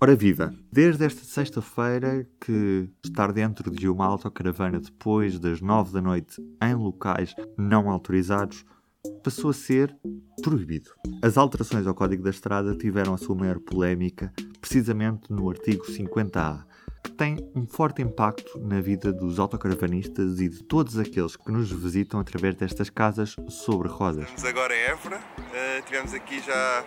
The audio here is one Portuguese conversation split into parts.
Ora viva! Desde esta sexta-feira que estar dentro de uma autocaravana depois das nove da noite em locais não autorizados passou a ser proibido. As alterações ao Código da Estrada tiveram a sua maior polémica precisamente no artigo 50A, que tem um forte impacto na vida dos autocaravanistas e de todos aqueles que nos visitam através destas casas sobre rodas. Estamos agora em Évora, uh, tivemos aqui já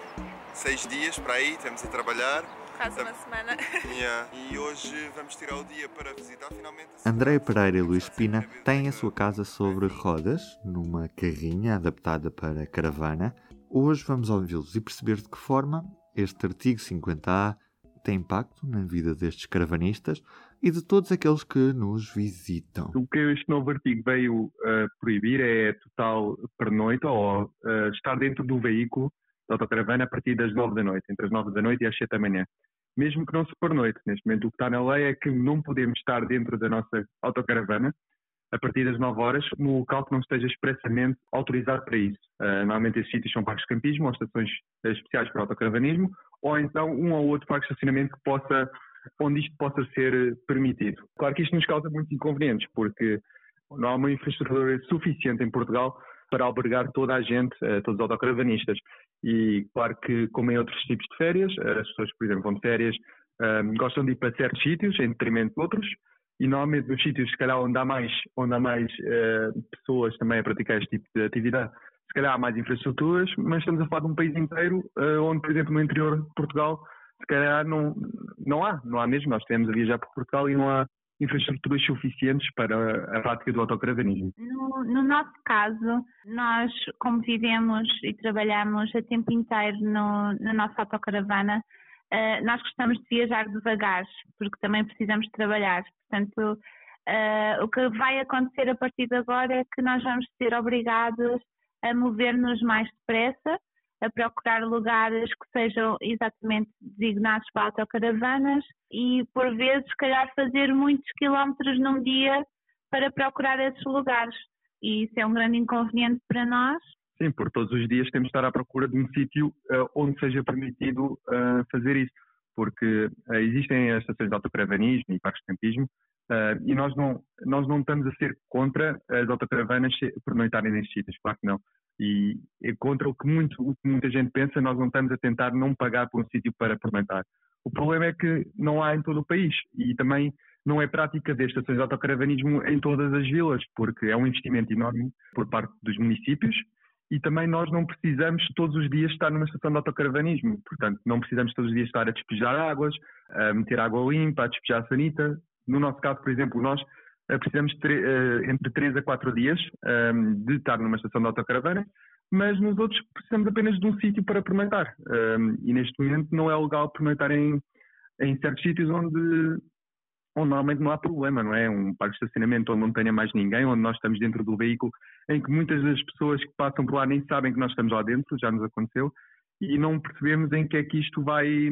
seis dias para aí, estamos a trabalhar quase uma semana. Yeah. E hoje vamos tirar o dia para visitar finalmente. André Pereira e Luís Pina têm a sua casa sobre rodas, numa carrinha adaptada para caravana. Hoje vamos ouvi-los e perceber de que forma este artigo 50A tem impacto na vida destes caravanistas e de todos aqueles que nos visitam. O que este novo artigo veio uh, proibir é total pernoite ou uh, estar dentro do veículo da autocaravana a partir das 9 da noite, entre as 9 da noite e as 7 da manhã mesmo que não se pernoite. Neste momento, o que está na lei é que não podemos estar dentro da nossa autocaravana a partir das 9 horas, no local que não esteja expressamente autorizado para isso. Uh, normalmente esses sítios são parques de campismo ou estações especiais para autocaravanismo, ou então um ou outro parque de estacionamento que possa, onde isto possa ser permitido. Claro que isto nos causa muitos inconvenientes, porque não há uma infraestrutura suficiente em Portugal para albergar toda a gente, eh, todos os autocaravanistas. E claro que, como em outros tipos de férias, eh, as pessoas, por exemplo, vão de férias, ehm, gostam de ir para certos sítios, em detrimento de outros, e normalmente nos sítios, se calhar, onde há mais, onde há mais uh, pessoas também a praticar este tipo de atividade, se calhar há mais infraestruturas, mas estamos a falar de um país inteiro, uh, onde, por exemplo, no interior de Portugal, se calhar não, não há, não há mesmo. Nós temos a viajar por Portugal e não há infraestruturas suficientes para a prática do autocaravanismo? No, no, nosso caso, nós, como vivemos e trabalhamos a tempo inteiro no, na nossa autocaravana, uh, nós gostamos de viajar devagar, porque também precisamos trabalhar. Portanto, uh, o que vai acontecer a partir de agora é que nós vamos ser obrigados a mover-nos mais depressa a procurar lugares que sejam exatamente designados para autocaravanas e, por vezes, se calhar fazer muitos quilómetros num dia para procurar esses lugares. E isso é um grande inconveniente para nós. Sim, por todos os dias temos de estar à procura de um sítio uh, onde seja permitido uh, fazer isso, porque uh, existem as estações de autocaravanismo e parques de campismo e nós não, nós não estamos a ser contra as autocaravanas pernoitarem nestes sítios, claro que não. E é contra o que, muito, o que muita gente pensa, nós não estamos a tentar não pagar por um sítio para fermentar. O problema é que não há em todo o país e também não é prática de estações de autocaravanismo em todas as vilas, porque é um investimento enorme por parte dos municípios e também nós não precisamos todos os dias estar numa estação de autocaravanismo. Portanto, não precisamos todos os dias estar a despejar águas, a meter água limpa, a despejar sanita. No nosso caso, por exemplo, nós precisamos de eh, entre 3 a 4 dias ehm, de estar numa estação de autocaravana, mas nos outros precisamos apenas de um sítio para pernoitar. Ehm, e neste momento não é legal pernoitar em, em certos sítios onde, onde normalmente não há problema, não é? Um parque de estacionamento onde não tenha mais ninguém, onde nós estamos dentro do veículo, em que muitas das pessoas que passam por lá nem sabem que nós estamos lá dentro, já nos aconteceu, e não percebemos em que é que isto vai,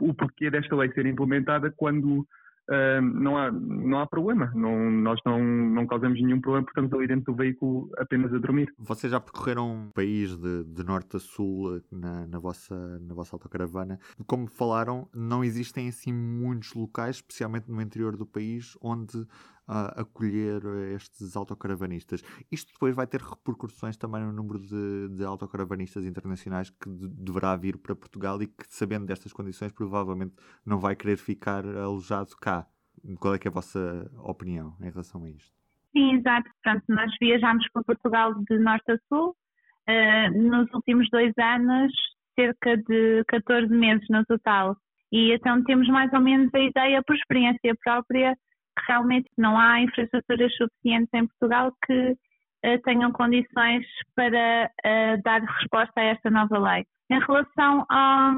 o porquê desta lei ser implementada quando Uh, não, há, não há problema. Não, nós não, não causamos nenhum problema porque estamos ali dentro do veículo apenas a dormir. Vocês já percorreram o país de, de norte a sul na, na, vossa, na vossa autocaravana. Como falaram, não existem assim muitos locais, especialmente no interior do país, onde a acolher estes autocaravanistas. Isto depois vai ter repercussões também no número de, de autocaravanistas internacionais que de, deverá vir para Portugal e que, sabendo destas condições, provavelmente não vai querer ficar alojado cá. Qual é, é a vossa opinião em relação a isto? Sim, exato. Portanto, nós viajámos para Portugal de norte a sul. Uh, nos últimos dois anos, cerca de 14 meses no total. E então temos mais ou menos a ideia, por experiência própria, realmente não há infraestruturas suficientes em Portugal que uh, tenham condições para uh, dar resposta a esta nova lei. Em relação a,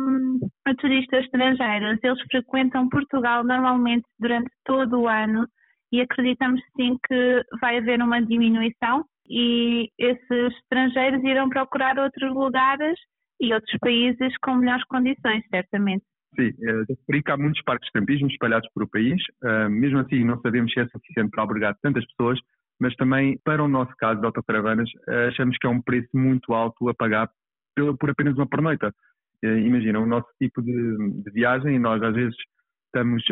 a, turistas estrangeiros, eles frequentam Portugal normalmente durante todo o ano e acreditamos sim que vai haver uma diminuição e esses estrangeiros irão procurar outros lugares e outros países com melhores condições, certamente. Sim, referi que há muitos parques de campismo espalhados por o país. Uh, mesmo assim, não sabemos se é suficiente para albergar tantas pessoas, mas também, para o nosso caso de autocaravanas, uh, achamos que é um preço muito alto a pagar por, apenas uma pernoita. Imagina, o nosso tipo de, de viagem, nós às vezes estamos,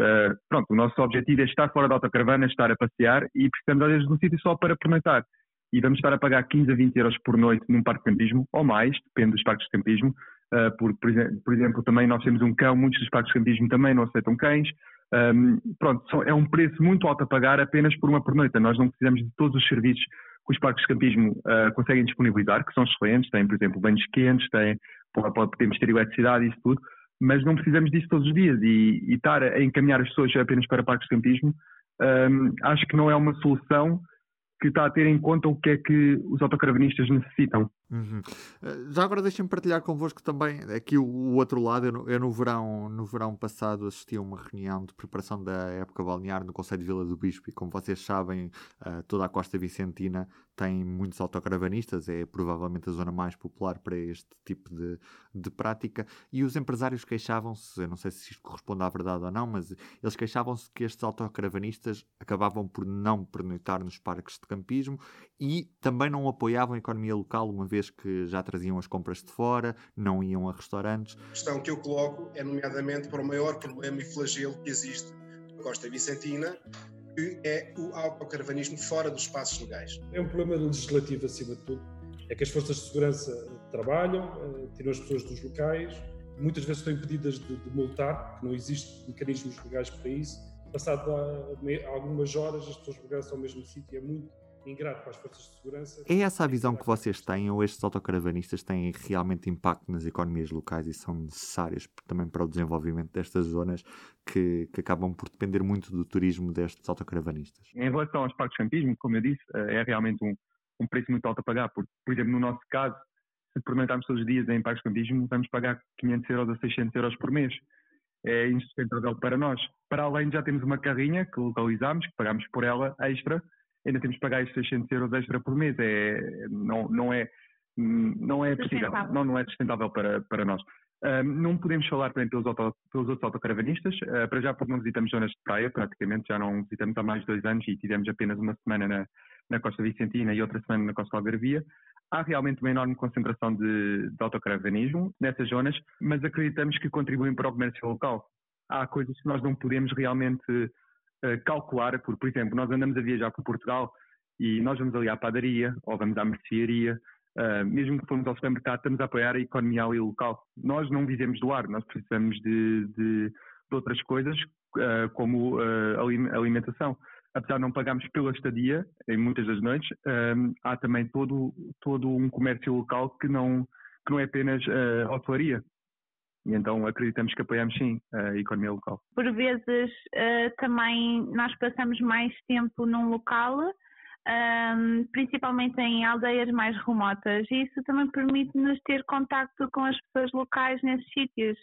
pronto, o nosso objetivo é estar fora da autocaravana, estar a passear e precisamos às vezes de um sítio só para pernoitar. E vamos estar a pagar 15 a 20 euros por noite num parque de campismo, ou mais, depende dos parques de campismo. Uh, por, por, exemplo, também nós temos um cão, muitos dos parques de campismo também não aceitam cães. Um, pronto, é um preço muito alto a pagar apenas por uma pernoita. Nós não precisamos de todos os serviços que os parques de campismo uh, conseguem disponibilizar, que são excelentes, têm, por exemplo, banhos quentes, têm, podemos ter eletricidade e isso tudo, mas não precisamos disso todos os dias e, e estar a encaminhar as pessoas apenas para parques de campismo um, acho que não é uma solução que está a ter em conta o que é que os autocaravanistas necessitam. Uhum. Eh, já agora deixem-me partilhar convosco também aqui o, outro lado. Eu, no, eu no, verão, no verão passado assisti a uma reunião de preparação da época balnear no Conselho de Vila do Bispo e como vocês sabem, uh, toda a costa vicentina tem muitos autocaravanistas, é provavelmente a zona mais popular para este tipo de, de prática e os empresários queixavam-se, eu não sei se isto corresponde à verdade ou não, mas eles queixavam-se que estes autocaravanistas acabavam por não pernoitar nos parques de campismo e também não apoiavam a economia local uma vez que já traziam as compras de fora, não iam a restaurantes. A questão que eu coloco é, nomeadamente, para o maior problema e flagelo que existe na Costa Vicentina, que é o autocaravanismo fora dos espaços legais. É um problema legislativo, acima de tudo. É que as forças de segurança trabalham, eh, tiram as pessoas dos locais, muitas vezes estão impedidas de, de multar, porque não existem mecanismos legais para isso. Passado algumas horas, as pessoas regressam ao mesmo sítio, é muito ingrato para as forças de segurança. É essa a visão que vocês têm ou estes autocaravanistas têm realmente impacto nas economias locais e são necessárias também para o desenvolvimento destas zonas que, que acabam por depender muito do turismo destes autocaravanistas? Em relação aos parques de campismo, como eu disse, eh, é realmente um, um preço muito alto a pagar, porque, por exemplo, no nosso caso, se pernoitarmos todos os dias em parques de campismo, vamos pagar 500 euros a 600 euros por mês. É insustentável para nós. Para além, já temos uma carrinha que localizamos, que pagamos por ela extra, ainda temos que pagar estes 600 euros extra por mês. É, não, não é, não é possível, não, não é sustentável para, para nós. Uh, não podemos falar também pelos, auto, pelos outros autocaravanistas, uh, para já porque não visitamos zonas de praia, praticamente já não visitamos há mais de dois anos e tivemos apenas uma semana na, na Costa Vicentina e outra semana na Costa Algarvia. Há realmente uma enorme concentração de, de autocaravanismo nessas zonas, mas acreditamos que contribuem para o comércio local. Há coisas que nós não podemos realmente calcular, porque, por exemplo, nós andamos a viajar por Portugal e nós vamos ali à padaria ou vamos à mercearia, uh, mesmo que formos ao supermercado, estamos a apoiar a economia ali local. Nós não vivemos do ar, nós precisamos de, de, de outras coisas, uh, como alimentação. Apesar de não pagarmos pela estadia, em muitas das noites, há também todo, todo um comércio local que não, que não é apenas uh, hotelaria. E então acreditamos que apoiamos sim a economia local. Por vezes uh, também nós passamos mais tempo num local, ehm, principalmente em aldeias mais remotas, e isso também permite-nos ter contacto com as pessoas locais nesses sítios.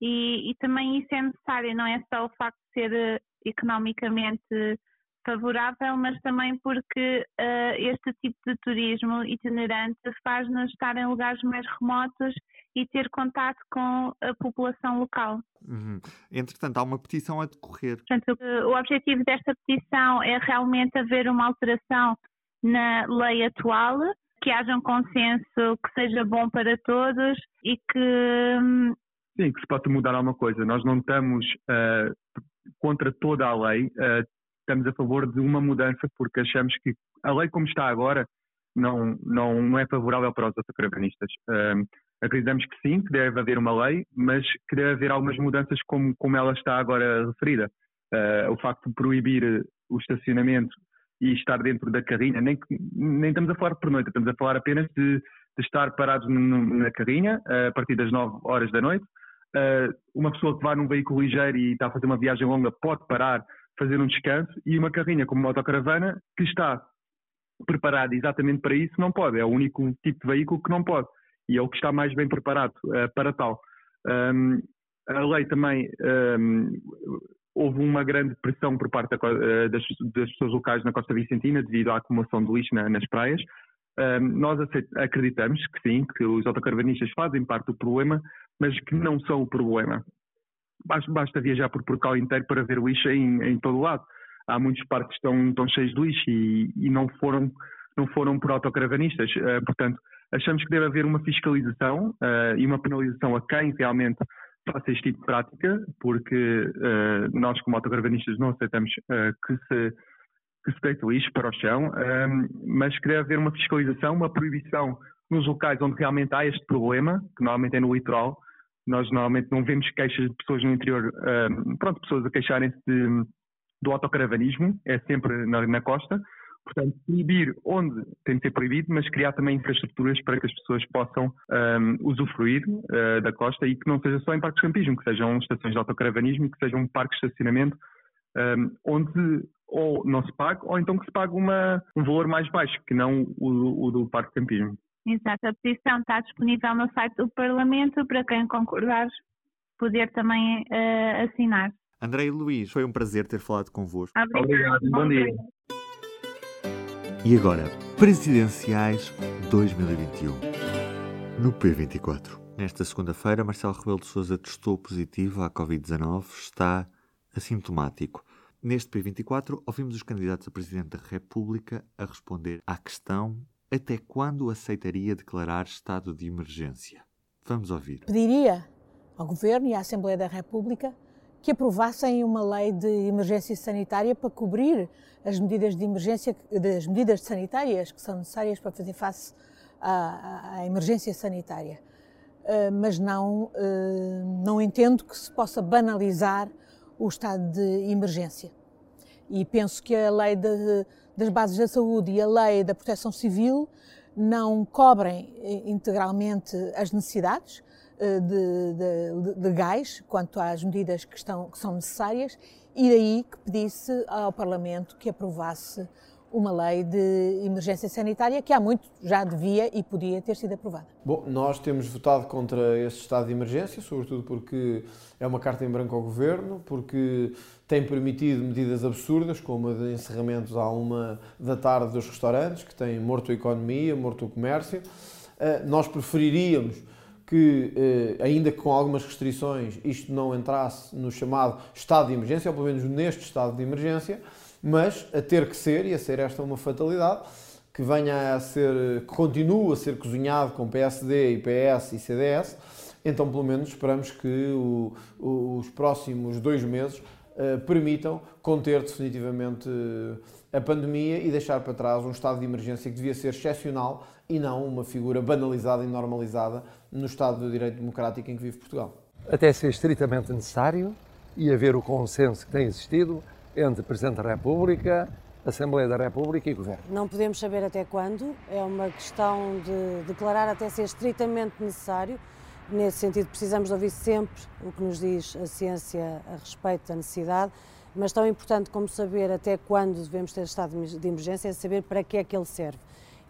E, e, também isso é necessário, não é só o facto de ser uh, economicamente favorável, mas também porque uh, este tipo de turismo itinerante faz-nos estar em lugares mais remotos e ter contato com a população local. Uhum. Entretanto, há uma petição a decorrer. Portanto, o objetivo desta petição é realmente haver uma alteração na lei atual, que haja um consenso que seja bom para todos e que. Hum, Sim, que se pode mudar alguma coisa. Nós não estamos uh, contra toda a lei, uh, estamos a favor de uma mudança porque achamos que a lei como está agora não, não, não é favorável para os autocaravanistas. Uh, acreditamos que sim, que deve haver uma lei, mas que deve haver algumas mudanças como, como ela está agora referida. Uh, o facto de proibir o estacionamento e estar dentro da carrinha, nem, nem estamos a falar por noite, estamos a falar apenas de, de estar parados na carrinha uh, a partir das 9 horas da noite. Uh, uma pessoa que vai num veículo ligeiro e está a fazer uma viagem longa pode parar, fazer um descanso, e uma carrinha como uma autocaravana que está preparada exatamente para isso não pode. É o único tipo de veículo que não pode e é o que está mais bem preparado uh, para tal. Um, a lei também um, houve uma grande pressão por parte da, uh, das, das, pessoas locais na Costa Vicentina devido à acumulação de lixo na, nas praias. Um, nós acreditamos que sim, que os autocaravanistas fazem parte do problema, mas que não são o problema. Basta, viajar por Portugal inteiro para ver lixo em, em todo o lado. Há muitos parques que estão, estão cheios de lixo e, e não foram não foram por autocaravanistas. Uh, portanto, achamos que deve haver uma fiscalização uh, e uma penalização a quem realmente faça este tipo de prática, porque uh, nós, como autocaravanistas, não aceitamos que se que se deite lixo para o chão, mas que deve haver uma fiscalização, uma proibição nos locais onde realmente há este problema, que normalmente é no litoral. Nós normalmente não vemos queixas de pessoas no interior, pronto, pessoas a queixarem-se do autocaravanismo, é sempre na, na costa. Portanto, proibir onde tem de ser proibido, mas criar também infraestruturas para que as pessoas possam um, usufruir uh, da costa e que não seja só em parques de campismo, que sejam estações de autocaravanismo, que sejam parques de estacionamento, um, onde ou não se pague, ou então que se pague uma, um valor mais baixo, que não o, o do parque de campismo. Exato, a petição está disponível no site do Parlamento para quem concordar poder também uh, assinar. André e Luís, foi um prazer ter falado convosco. Obrigado, Obrigado bom dia. E agora, Presidenciais 2021. No P24. Nesta segunda-feira, Marcelo Rebelo de Sousa testou positivo à Covid-19, está assintomático. Neste P24, ouvimos os candidatos a Presidente da República a responder à questão até quando aceitaria declarar estado de emergência. Vamos ouvir. Pediria ao Governo e à Assembleia da República que aprovassem uma lei de emergência sanitária para cobrir as medidas de emergência, as medidas sanitárias que são necessárias para fazer face à, à emergência sanitária. Uh, mas não, uh, não entendo que se possa banalizar o estado de emergência. E penso que a lei de, das bases da saúde e a lei da proteção civil não cobrem eh, integralmente as necessidades, eh, de, de, gás quanto às medidas que, estão, que são necessárias e daí que pedisse ao Parlamento que aprovasse uma lei de emergência sanitária que há muito já devia e podia ter sido aprovada. Bom, nós temos votado contra este estado de emergência, sobretudo porque é uma carta em branco ao Governo, porque tem permitido medidas absurdas, como a de encerramentos à uma da tarde dos restaurantes, que tem morto a economia, morto o comércio. Eh, nós preferiríamos que, eh, ainda que com algumas restrições, isto não entrasse no chamado estado de emergência, ou pelo menos neste estado de emergência, mas a ter que ser, e a ser esta uma fatalidade, que venha a ser, que continue a ser cozinhado com PSD, IPS e CDS, então pelo menos esperamos que o, os próximos dois meses uh, permitam conter definitivamente a pandemia e deixar para trás um estado de emergência que devia ser excepcional e não uma figura banalizada e normalizada no Estado de Direito Democrático em que vive Portugal. Até ser estritamente necessário e haver o consenso que tem existido entre Presidente da República, Assembleia da República e Governo. Não podemos saber até quando, é uma questão de declarar até ser estritamente necessário. Nesse sentido, precisamos ouvir sempre o que nos diz a ciência a respeito da necessidade, mas tão importante como saber até quando devemos ter estado de emergência é saber para que é que ele serve.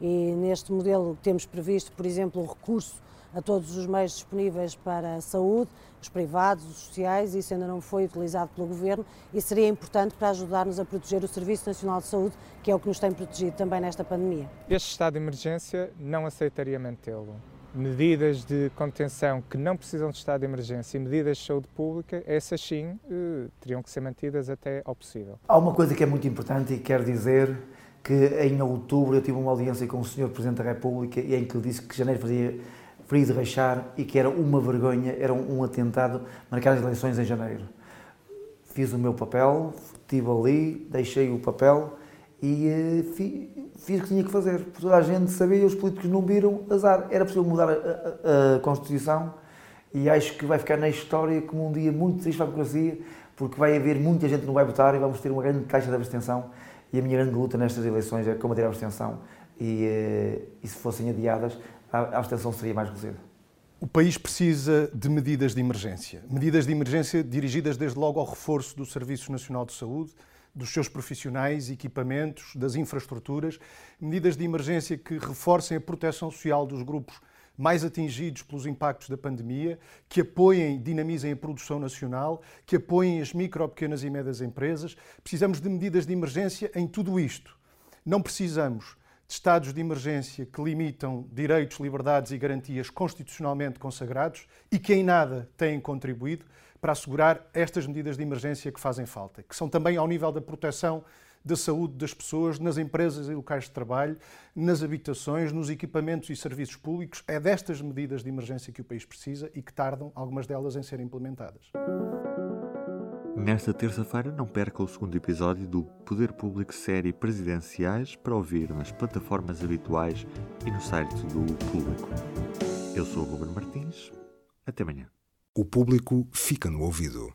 E neste modelo temos previsto, por exemplo, o recurso a todos os meios disponíveis para a saúde, os privados, os sociais, isso ainda não foi utilizado pelo Governo e seria importante para ajudar-nos a proteger o Serviço Nacional de Saúde, que é o que nos tem protegido também nesta pandemia. Este estado de emergência não aceitaria mantê-lo. Medidas de contenção que não precisam de estado de emergência e medidas de saúde pública, essas sim eh, teriam que ser mantidas até ao possível. Há uma coisa que é muito importante e quero dizer que em outubro eu tive uma audiência com o Sr. Presidente da República e em que ele disse que janeiro fazia frio de rachar e que era uma vergonha, era um, atentado marcar as eleições em janeiro. Fiz o meu papel, estive ali, deixei o papel e uh, fiz, fiz o que tinha que fazer. Toda a gente sabia, os políticos não viram, azar. Era possível mudar a, a, a Constituição e acho que vai ficar na história como um dia muito triste para a democracia, porque vai haver muita gente que não vai votar e vamos ter uma grande caixa de abstenção. E a minha grande luta nestas eleições é combater a abstenção e, uh, e se fossem adiadas, a abstenção seria mais reduzida. O país precisa de medidas de emergência. Medidas de emergência dirigidas desde logo ao reforço do Serviço Nacional de Saúde, dos seus profissionais, equipamentos, das infraestruturas. Medidas de emergência que reforcem a proteção social dos grupos mais atingidos pelos impactos da pandemia, que apoiem dinamizem a produção nacional, que apoiem as micro, pequenas e médias empresas. Precisamos de medidas de emergência em tudo isto. Não precisamos de estados de emergência que limitam direitos, liberdades e garantias constitucionalmente consagrados e que em nada têm contribuído para assegurar estas medidas de emergência que fazem falta, que são também ao nível da proteção da saúde das pessoas nas empresas e locais de trabalho, nas habitações, nos equipamentos e serviços públicos. É destas medidas de emergência que o país precisa e que tardam algumas delas em serem implementadas. Nesta terça-feira, não perca o segundo episódio do Poder Público Série Presidenciais para ouvir nas plataformas habituais e no site do Público. Eu sou o Ruben Martins. Até amanhã. O público fica no ouvido.